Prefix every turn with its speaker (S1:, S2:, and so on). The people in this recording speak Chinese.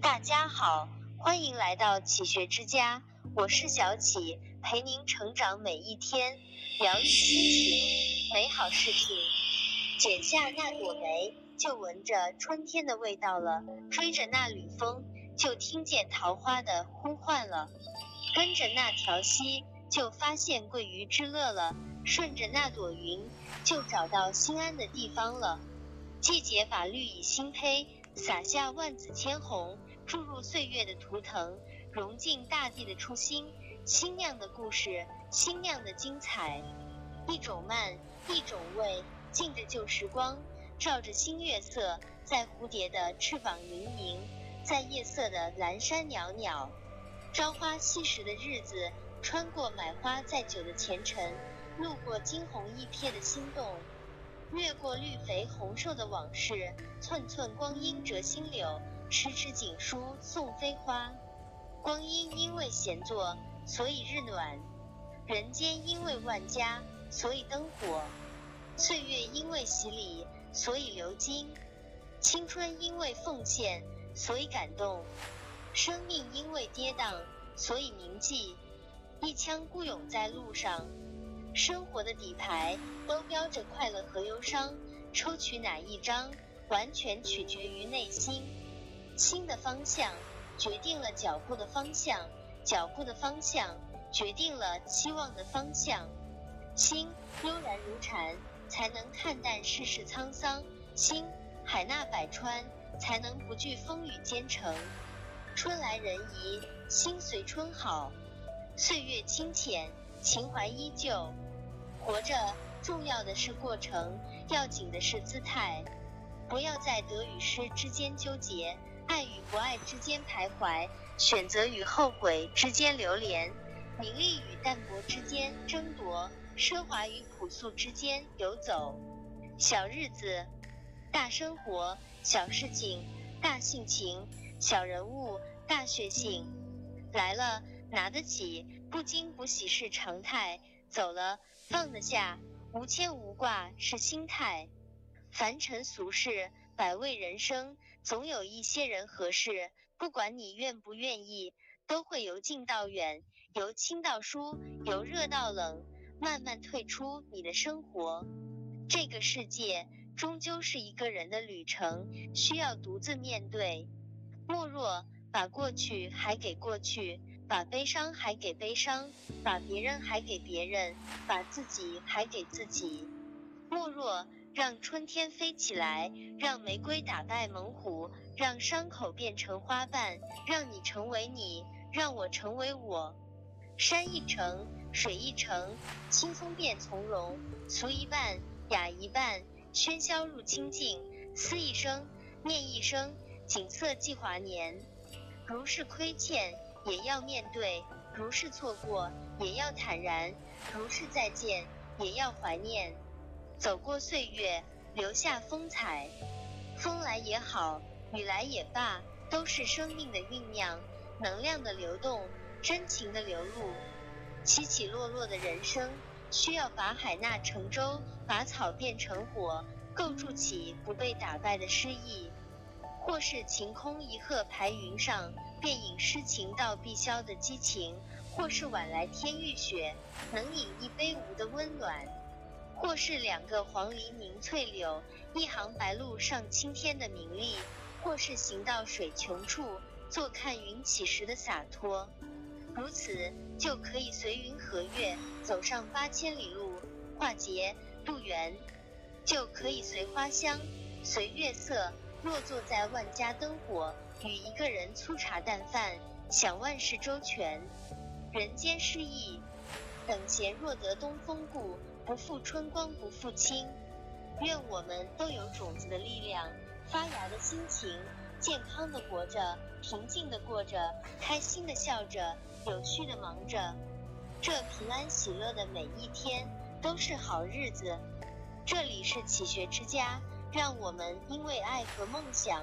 S1: 大家好，欢迎来到启学之家，我是小启，陪您成长每一天，疗愈心情，美好事情。剪下那朵梅，就闻着春天的味道了；追着那缕风，就听见桃花的呼唤了；跟着那条溪，就发现桂鱼之乐了；顺着那朵云，就找到心安的地方了。季节把绿意新胚，洒下万紫千红。注入岁月的图腾，融进大地的初心，新酿的故事，新酿的精彩。一种慢，一种味，浸着旧时光，照着新月色，在蝴蝶的翅膀盈盈，在夜色的阑珊袅袅。朝花夕拾的日子，穿过买花载酒的前尘，路过惊鸿一瞥的心动，越过绿肥红瘦的往事，寸寸光阴折新柳。痴痴锦书送飞花，光阴因为闲坐，所以日暖；人间因为万家，所以灯火；岁月因为洗礼，所以流金；青春因为奉献，所以感动；生命因为跌宕，所以铭记。一腔孤勇在路上，生活的底牌都标着快乐和忧伤，抽取哪一张，完全取决于内心。心的方向决定了脚步的方向，脚步的方向决定了期望的方向。心悠然如禅，才能看淡世事沧桑；心海纳百川，才能不惧风雨兼程。春来人怡，心随春好；岁月清浅，情怀依旧。活着重要的是过程，要紧的是姿态。不要在得与失之间纠结。爱与不爱之间徘徊，选择与后悔之间流连，名利与淡泊之间争夺，奢华与朴素之间游走。小日子，大生活；小事情，大性情；小人物，大血性。来了，拿得起；不惊不喜是常态；走了，放得下；无牵无挂是心态。凡尘俗世。百味人生，总有一些人和事，不管你愿不愿意，都会由近到远，由轻到疏，由热到冷，慢慢退出你的生活。这个世界终究是一个人的旅程，需要独自面对。莫若把过去还给过去，把悲伤还给悲伤，把别人还给别人，把自己还给自己。莫若。让春天飞起来，让玫瑰打败猛虎，让伤口变成花瓣，让你成为你，让我成为我。山一程，水一程，轻松变从容，俗一半，雅一半，喧嚣入清静。思一生，念一生，景色寄华年。如是亏欠，也要面对；如是错过，也要坦然；如是再见，也要怀念。走过岁月，留下风采。风来也好，雨来也罢，都是生命的酝酿，能量的流动，真情的流露。起起落落的人生，需要把海纳成舟，把草变成火，构筑起不被打败的诗意。或是晴空一鹤排云上，便引诗情到碧霄的激情；或是晚来天欲雪，能饮一杯无的温暖。或是两个黄鹂鸣翠柳，一行白鹭上青天的名利；或是行到水穷处，坐看云起时的洒脱。如此，就可以随云和月，走上八千里路，化劫渡缘；就可以随花香，随月色，落坐在万家灯火，与一个人粗茶淡饭，享万事周全。人间失意，等闲若得东风故。不负春光不负卿，愿我们都有种子的力量，发芽的心情，健康的活着，平静的过着，开心的笑着，有序的忙着。这平安喜乐的每一天都是好日子。这里是启学之家，让我们因为爱和梦想